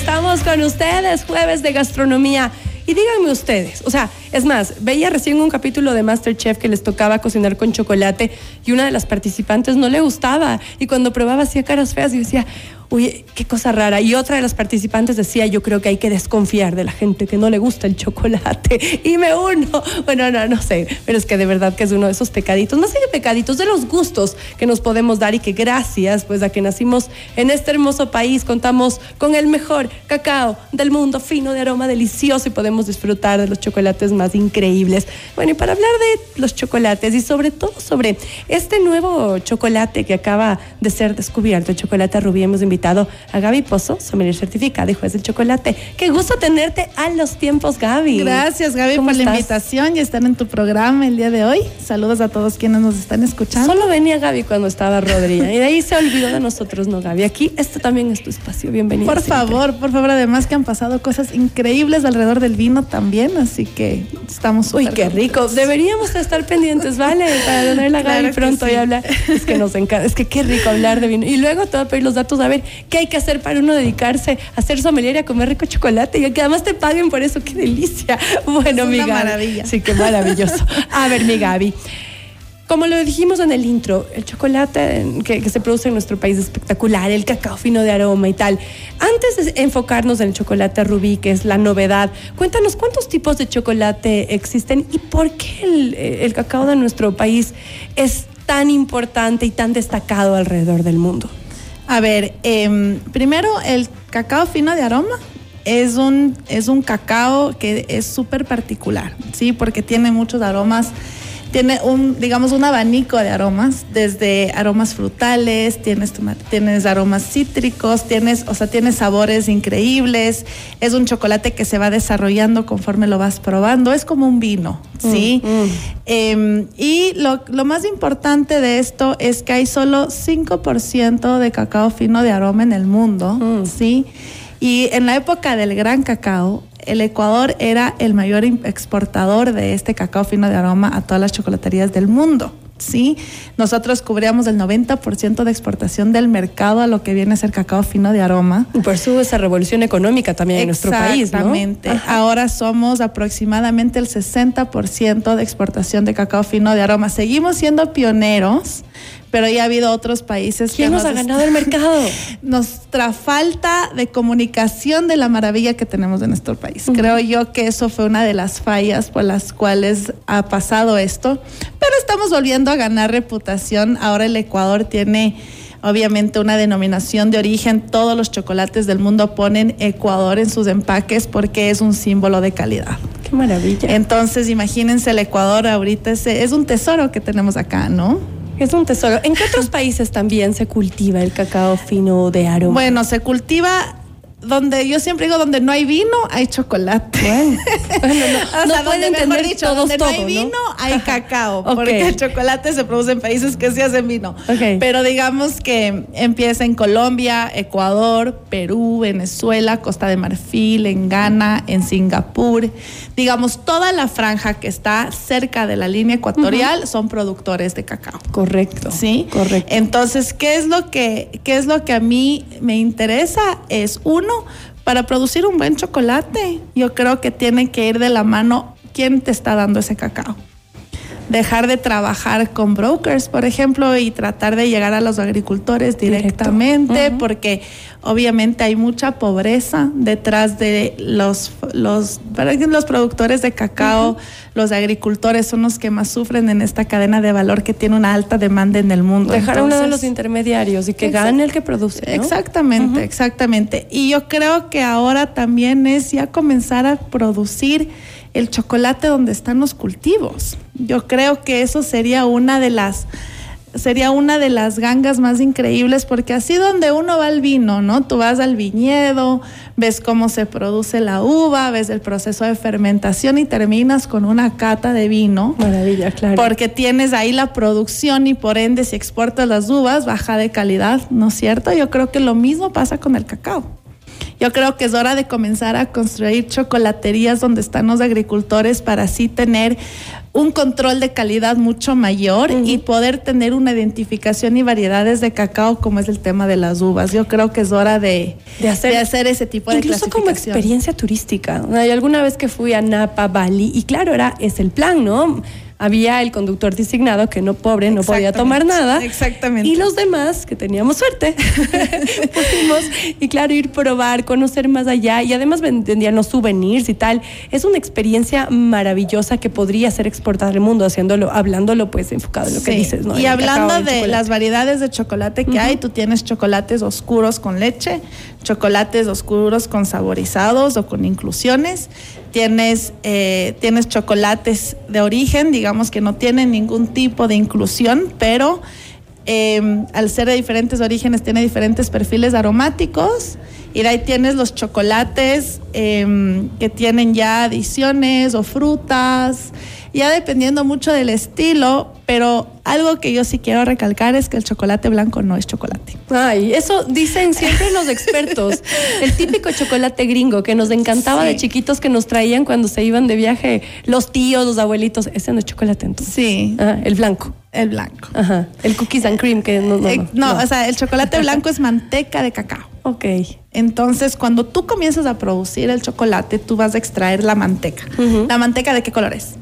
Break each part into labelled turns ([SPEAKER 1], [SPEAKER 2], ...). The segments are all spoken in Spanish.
[SPEAKER 1] estamos con ustedes, jueves de gastronomía. Y díganme ustedes, o sea, es más, veía recién un capítulo de Masterchef que les tocaba cocinar con chocolate y una de las participantes no le gustaba. Y cuando probaba hacía caras feas y decía, uy, qué cosa rara. Y otra de las participantes decía, yo creo que hay que desconfiar de la gente que no le gusta el chocolate. Y me uno. Bueno, no, no sé, pero es que de verdad que es uno de esos pecaditos, más de pecaditos, de los gustos que nos podemos dar y que gracias pues a que nacimos en este hermoso país contamos con el mejor cacao del mundo, fino, de aroma delicioso y podemos disfrutar de los chocolates más increíbles. Bueno, y para hablar de los chocolates y sobre todo sobre este nuevo chocolate que acaba de ser descubierto, el chocolate rubí, hemos invitado a Gaby Pozo, sommelier certificada y juez del chocolate. Qué gusto tenerte a los tiempos, Gaby.
[SPEAKER 2] Gracias, Gaby, por la invitación y estar en tu programa el día de hoy. Saludos a todos quienes nos están escuchando.
[SPEAKER 1] Solo venía Gaby cuando estaba Rodríguez y de ahí se olvidó de nosotros, ¿no, Gaby? Aquí, esto también es tu espacio. Bienvenida.
[SPEAKER 2] Por favor, por favor, además que han pasado cosas increíbles alrededor del vino también, así que estamos
[SPEAKER 1] Uy, qué rico. Deberíamos estar pendientes, ¿vale? Para tener la Gaby pronto y hablar. Es que nos encanta, es que qué rico hablar de vino. Y luego te voy a pedir los datos, a ver, ¿Qué hay que hacer para uno dedicarse a hacer sommelier y a comer rico chocolate? Y que además te paguen por eso, qué delicia. Bueno,
[SPEAKER 2] es
[SPEAKER 1] mi
[SPEAKER 2] una maravilla.
[SPEAKER 1] Sí, qué maravilloso. A ver, mi Gaby. Como lo dijimos en el intro, el chocolate que, que, se produce en nuestro país es espectacular, el cacao fino de aroma y tal. Antes de enfocarnos en el chocolate rubí, que es la novedad, cuéntanos cuántos tipos de chocolate existen y por qué el, el cacao de nuestro país es tan importante y tan destacado alrededor del mundo.
[SPEAKER 2] A ver, eh, primero el cacao fino de aroma es un, es un cacao que es súper particular, ¿sí? Porque tiene muchos aromas tiene un, digamos, un abanico de aromas, desde aromas frutales, tienes, tienes aromas cítricos, tienes, o sea, tienes sabores increíbles, es un chocolate que se va desarrollando conforme lo vas probando, es como un vino, ¿sí? Mm, mm. Eh, y lo, lo, más importante de esto es que hay solo 5% de cacao fino de aroma en el mundo, mm. ¿sí? Y en la época del gran cacao, el Ecuador era el mayor exportador de este cacao fino de aroma a todas las chocolaterías del mundo. ¿sí? Nosotros cubríamos el 90% de exportación del mercado a lo que viene a ser cacao fino de aroma.
[SPEAKER 1] Y por eso esa revolución económica también en nuestro país,
[SPEAKER 2] Exactamente. Ahora somos aproximadamente el 60% de exportación de cacao fino de aroma. Seguimos siendo pioneros, pero ya ha habido otros países
[SPEAKER 1] ¿Quién que nos ha ganado el mercado?
[SPEAKER 2] Nuestra falta de comunicación de la maravilla que tenemos en nuestro país. Uh -huh. Creo yo que eso fue una de las fallas por las cuales ha pasado esto, pero estamos volviendo a ganar reputación. Ahora el Ecuador tiene obviamente una denominación de origen. Todos los chocolates del mundo ponen Ecuador en sus empaques porque es un símbolo de calidad.
[SPEAKER 1] Qué maravilla.
[SPEAKER 2] Entonces, imagínense el Ecuador ahorita, es, es un tesoro que tenemos acá, ¿no?
[SPEAKER 1] Es un tesoro. ¿En qué otros países también se cultiva el cacao fino de aroma?
[SPEAKER 2] Bueno, se cultiva donde yo siempre digo donde no hay vino hay chocolate.
[SPEAKER 1] Bueno, bueno no,
[SPEAKER 2] o sea, donde,
[SPEAKER 1] entender
[SPEAKER 2] dicho,
[SPEAKER 1] todos
[SPEAKER 2] donde
[SPEAKER 1] todo,
[SPEAKER 2] no hay vino
[SPEAKER 1] ¿no?
[SPEAKER 2] hay cacao,
[SPEAKER 1] Okay.
[SPEAKER 2] porque el chocolate se produce en países que sí hacen vino. Pero digamos que empieza en Colombia, Ecuador, Perú, Venezuela, Costa de Marfil, en Ghana, en Singapur. Digamos, toda la franja que está cerca de la línea ecuatorial son productores de cacao.
[SPEAKER 1] Correcto.
[SPEAKER 2] ¿sí?
[SPEAKER 1] Correcto.
[SPEAKER 2] Entonces, ¿qué es lo que, qué es lo que a mí me interesa? Es uno, para producir un buen chocolate, yo creo que tiene que ir de la mano quién te está dando ese cacao. Dejar de trabajar con brokers, por ejemplo, y tratar de llegar a los agricultores directamente,
[SPEAKER 1] Directo.
[SPEAKER 2] Porque obviamente hay mucha pobreza detrás de los, los, los productores de cacao, los agricultores son los que más sufren en esta cadena de valor que tiene una alta demanda en el mundo.
[SPEAKER 1] Dejar a uno de los intermediarios y que gane el que produce. ¿no?
[SPEAKER 2] Exactamente, exactamente. Y yo creo que ahora también es ya comenzar a producir el chocolate donde están los cultivos. Yo creo que eso sería una de las sería una de las gangas más increíbles porque así donde uno va al vino, ¿no? Tú vas al viñedo, ves cómo se produce la uva, ves el proceso de fermentación y terminas con una cata de vino.
[SPEAKER 1] Maravilla, claro.
[SPEAKER 2] Porque tienes ahí la producción y por ende si exportas las uvas baja de calidad, ¿no es cierto? Yo creo que lo mismo pasa con el cacao. Yo creo que es hora de comenzar a construir chocolaterías donde están los agricultores para así tener un control de calidad mucho mayor y poder tener una identificación y variedades de cacao como es el tema de las uvas. Yo creo que es hora de, hacer, hacer, ese tipo de
[SPEAKER 1] Incluso como experiencia turística. Hay alguna vez que fui a Napa, Bali, y claro, era, es el plan, ¿no? Había el conductor designado que no pobre no podía tomar nada.
[SPEAKER 2] Exactamente.
[SPEAKER 1] Y los demás, que teníamos suerte, pudimos, y claro, ir probar, conocer más allá y además vendían los souvenirs y tal. Es una experiencia maravillosa que podría ser exportada al mundo, haciéndolo, hablándolo pues enfocado en lo que dices, ¿no?
[SPEAKER 2] Y hablando de las variedades de chocolate que hay, tú tienes chocolates oscuros con leche, chocolates oscuros con saborizados o con inclusiones tienes, eh, tienes chocolates de origen, digamos que no tienen ningún tipo de inclusión, pero em, al ser de diferentes orígenes tiene diferentes perfiles aromáticos. Y de ahí tienes los chocolates em, que tienen ya adiciones o frutas ya dependiendo mucho del estilo, pero algo que yo sí quiero recalcar es que el chocolate blanco no es chocolate.
[SPEAKER 1] Ay, eso dicen siempre los expertos. El típico chocolate gringo que nos encantaba de chiquitos que nos traían cuando se iban de viaje los tíos, los abuelitos, ese no es chocolate entonces.
[SPEAKER 2] Sí.
[SPEAKER 1] Ah, el blanco.
[SPEAKER 2] El blanco.
[SPEAKER 1] Ajá. El cookies and cream que no, no,
[SPEAKER 2] eh, no, o sea, el chocolate blanco es manteca de cacao.
[SPEAKER 1] Ok.
[SPEAKER 2] Entonces, cuando tú comienzas a producir el chocolate, tú vas a extraer la manteca. ¿La manteca de qué color es?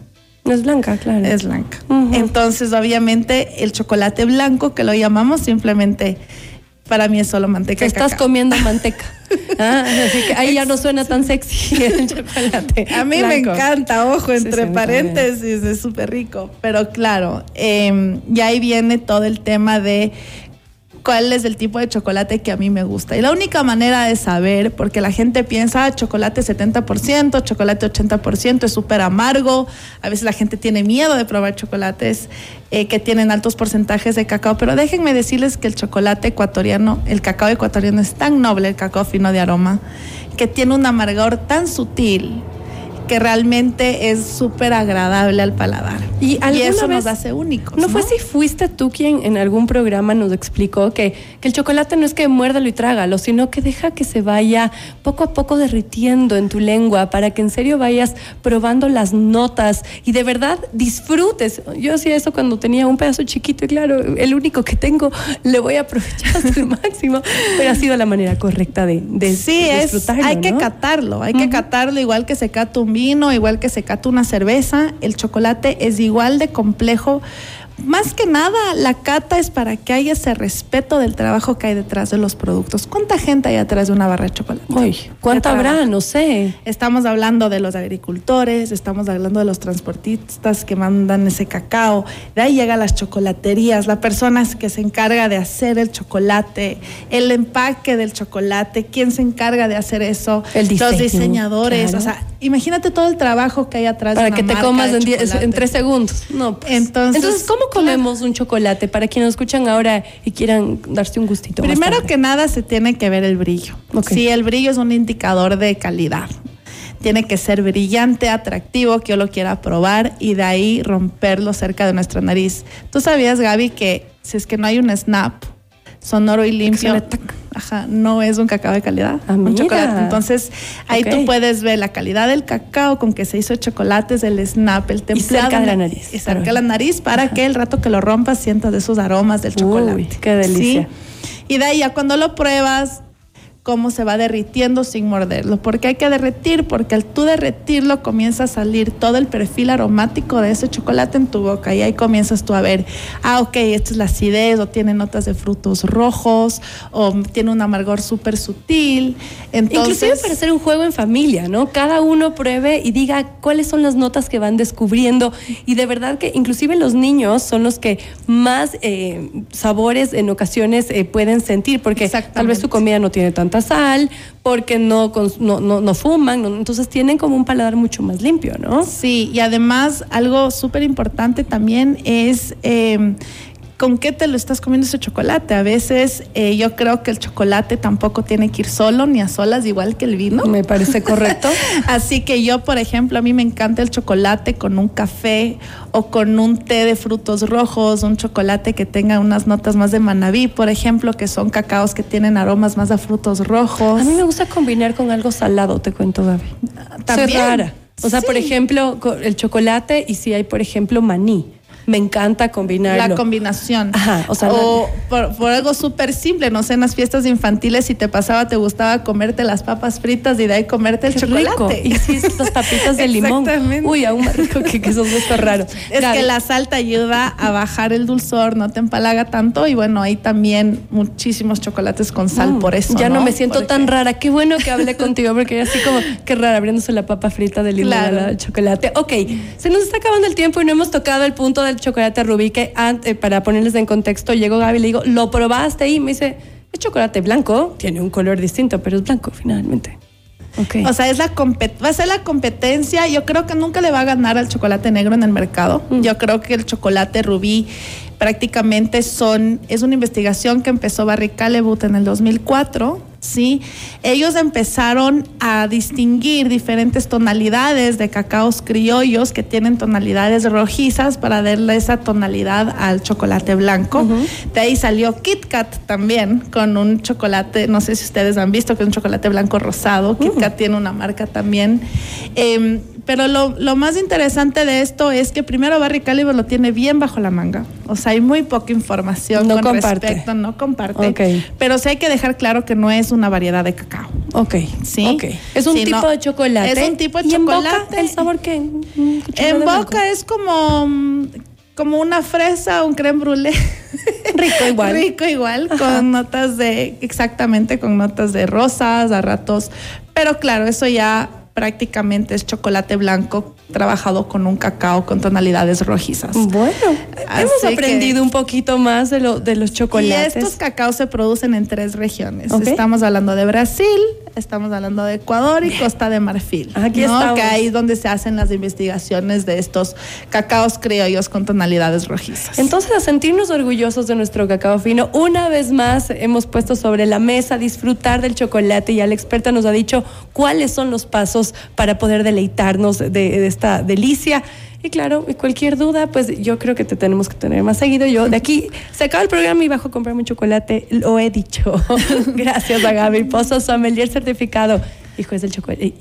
[SPEAKER 1] Es blanca, claro.
[SPEAKER 2] Es blanca. Entonces, obviamente, el chocolate blanco, que lo llamamos simplemente, para mí es solo manteca.
[SPEAKER 1] Estás comiendo manteca. Ah, así que ahí ya no suena tan sexy el chocolate.
[SPEAKER 2] A mí me encanta, ojo, entre paréntesis, es súper rico. Pero claro, eh, ya ahí viene todo el tema de cuál es el tipo de chocolate que a mí me gusta. Y la única manera de saber, porque la gente piensa, ah, chocolate 70%, chocolate 80%, es súper amargo. A veces la gente tiene miedo de probar chocolates eh, que tienen altos porcentajes de cacao, pero déjenme decirles que el chocolate ecuatoriano, el cacao ecuatoriano es tan noble, el cacao fino de aroma, que tiene un amargor tan sutil que realmente es súper agradable al paladar. Y, eso nos hace únicos.
[SPEAKER 1] ¿no, fue si fuiste tú quien en algún programa nos explicó que, que el chocolate no es que muérdalo y trágalo, sino que deja que se vaya poco a poco derritiendo en tu lengua para que en serio vayas probando las notas y de verdad disfrutes. Yo hacía eso cuando tenía un pedazo chiquito y claro, el único que tengo le voy a aprovechar hasta el máximo, pero ha sido la manera correcta de, de,
[SPEAKER 2] sí, disfrutarlo. hay que catarlo, hay que catarlo igual que se cata un igual que se cata una cerveza, el chocolate es igual de complejo más que nada, la cata es para que haya ese respeto del trabajo que hay detrás de los productos. ¿Cuánta gente hay detrás de una barra de chocolate?
[SPEAKER 1] Uy, ¿cuánta habrá? No sé.
[SPEAKER 2] Estamos hablando de los agricultores, estamos hablando de los transportistas que mandan ese cacao. De ahí llegan las chocolaterías, la persona que se encarga de hacer el chocolate, el empaque del chocolate, quién se encarga de hacer eso, los diseñadores. O sea, imagínate todo el trabajo que hay atrás
[SPEAKER 1] para de una que te comas en, en, tres segundos. No, pues.
[SPEAKER 2] entonces,
[SPEAKER 1] entonces, ¿cómo comemos un chocolate para quienes nos escuchan ahora y quieran darse un gustito?
[SPEAKER 2] Primero que nada se tiene que ver el brillo. Sí, el brillo es un indicador de calidad. Tiene que ser brillante, atractivo, que yo lo quiera probar y de ahí romperlo cerca de nuestra nariz. ¿Tú sabías, Gaby, que si es que no hay un snap sonoro y limpio, ajá, no es un cacao de calidad,
[SPEAKER 1] ah, un chocolate.
[SPEAKER 2] Entonces, ahí tú puedes ver la calidad del cacao con que se hizo chocolate, es el snap, el templado.
[SPEAKER 1] Y cerca de la nariz.
[SPEAKER 2] Y cerca de la nariz para que el rato que lo rompas sientas esos aromas del chocolate. Uy,
[SPEAKER 1] qué delicia.
[SPEAKER 2] Y de ahí ya cuando lo pruebas, cómo se va derritiendo sin morderlo. porque hay que derretir? Porque al tú derretirlo comienza a salir todo el perfil aromático de ese chocolate en tu boca y ahí comienzas tú a ver, ah, ok, esta es la acidez o tiene notas de frutos rojos o tiene un amargor súper sutil. Entonces,
[SPEAKER 1] Inclusive para hacer un juego en familia, ¿no? Cada uno pruebe y diga cuáles son las notas que van descubriendo y de verdad que inclusive los niños son los que más eh, sabores en ocasiones eh, pueden sentir porque tal vez su comida no tiene tanta sal, porque no, no, no, fuman, entonces tienen como un paladar mucho más limpio, ¿no?
[SPEAKER 2] Sí, y además algo súper importante también es... Em, con qué te lo estás comiendo ese chocolate. A veces eh, yo creo que el chocolate tampoco tiene que ir solo ni a solas, igual que el vino.
[SPEAKER 1] Me parece correcto.
[SPEAKER 2] Así que yo, por ejemplo, a mí me encanta el chocolate con un café o con un té de frutos rojos, un chocolate que tenga unas notas más de manabí, por ejemplo, que son cacaos que tienen aromas más a frutos rojos.
[SPEAKER 1] A mí me gusta combinar con algo salado, te cuento, Gaby. También. Soy rara. O sea, por ejemplo, el chocolate y si hay, por ejemplo, maní me encanta combinarlo.
[SPEAKER 2] La combinación.
[SPEAKER 1] Ajá,
[SPEAKER 2] o sea, o por, algo súper simple, no sé, en las fiestas infantiles si te pasaba, te gustaba comerte las papas fritas y de ahí comerte el chocolate. Rico.
[SPEAKER 1] Y si las papitas de limón. Uy, aún más rico que, que eso es raro.
[SPEAKER 2] Es que la sal te ayuda a bajar el dulzor, no te empalaga tanto y bueno, hay también muchísimos chocolates con sal mm, por eso.
[SPEAKER 1] Ya no, me siento tan rara. Qué bueno que hablé contigo porque así como, qué rara abriéndose la papa frita de limón al chocolate. Ok, se nos está acabando el tiempo y no hemos tocado el punto del chocolate rubí que antes, para ponerles en contexto, llegó Gaby y le digo, ¿lo probaste? Y me dice, es chocolate blanco, tiene un color distinto, pero es blanco finalmente.
[SPEAKER 2] Okay. O sea, es la va a ser la competencia. Yo creo que nunca le va a ganar al chocolate negro en el mercado. Mm. Yo creo que el chocolate rubí prácticamente son, es una investigación que empezó Barry Callebaut en el 2004 ¿sí? Ellos empezaron a distinguir diferentes tonalidades de cacaos criollos que tienen tonalidades rojizas para darle esa tonalidad al chocolate blanco. De ahí salió Kit Kat también con un chocolate, no sé si ustedes han visto que es un chocolate blanco rosado. Kit Kat tiene una marca también. Em, pero lo, más interesante de esto es que primero Barry Caliber lo tiene bien bajo la manga. O sea, hay muy poca información
[SPEAKER 1] no
[SPEAKER 2] con respecto, no comparte. Pero sí hay que dejar claro que no es una variedad de cacao.
[SPEAKER 1] Ok.
[SPEAKER 2] Sí.
[SPEAKER 1] Es un tipo de chocolate.
[SPEAKER 2] Es un tipo de chocolate.
[SPEAKER 1] En boca, ¿El sabor qué?
[SPEAKER 2] En boca es como como una fresa, un creme brûlée.
[SPEAKER 1] Rico igual.
[SPEAKER 2] Rico igual, con notas de, exactamente, con notas de rosas, a ratos. Pero claro, eso ya prácticamente es chocolate blanco trabajado con un cacao con tonalidades rojizas.
[SPEAKER 1] Bueno, hemos aprendido un poquito más de, lo, de los chocolates.
[SPEAKER 2] Y estos cacaos se producen en tres regiones. Estamos hablando de Brasil, estamos hablando de Ecuador y Costa de Marfil.
[SPEAKER 1] Aquí ¿no?
[SPEAKER 2] Que ahí es donde se hacen las investigaciones de estos cacaos criollos con tonalidades rojizas.
[SPEAKER 1] Entonces, a sentirnos orgullosos de nuestro cacao fino, una vez más hemos puesto sobre la mesa disfrutar del chocolate y ya la experta nos ha dicho cuáles son los pasos para poder deleitarnos de, esta delicia. Y claro, cualquier duda, pues yo creo que te tenemos que tener más seguido. Yo de aquí se acaba el programa y bajo a comprarme un chocolate, lo he dicho. Gracias a Gaby Pozo, sommelier certificado y juez del chocolate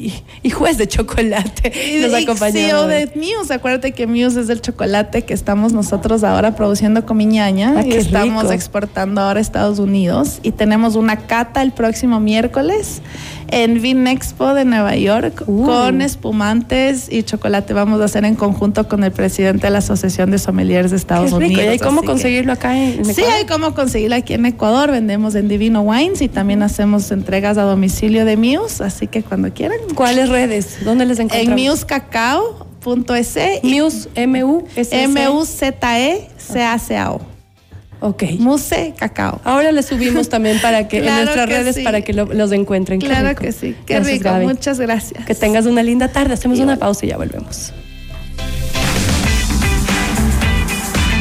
[SPEAKER 1] y, juez de chocolate
[SPEAKER 2] y, nos acompañó. de Muse, acuérdate que Muse es el chocolate que estamos nosotros ahora produciendo con Miñaña ah, y estamos exportando ahora a Estados Unidos y tenemos una cata el próximo miércoles en Vin Expo de Nueva York uh. con espumantes y chocolate. Vamos a hacer en conjunto con el presidente de la Asociación de Sommeliers de Estados Unidos. ¿Y
[SPEAKER 1] hay cómo conseguirlo acá en, Ecuador?
[SPEAKER 2] Sí, hay cómo conseguirlo aquí en Ecuador. Vendemos en Divino Wines y también hacemos entregas a domicilio de Muse, así que cuando quieran.
[SPEAKER 1] ¿Cuáles redes? ¿Dónde les encontramos?
[SPEAKER 2] En musecacao.es.
[SPEAKER 1] Muse, M-U-S-E.
[SPEAKER 2] M-U-Z-E-C-A-C-A-O.
[SPEAKER 1] Ok.
[SPEAKER 2] Muse Cacao.
[SPEAKER 1] Ahora le subimos también para que en nuestras redes para que los encuentren.
[SPEAKER 2] Claro que sí. Qué rico. Muchas gracias.
[SPEAKER 1] Que tengas una linda tarde. Hacemos una pausa y ya volvemos.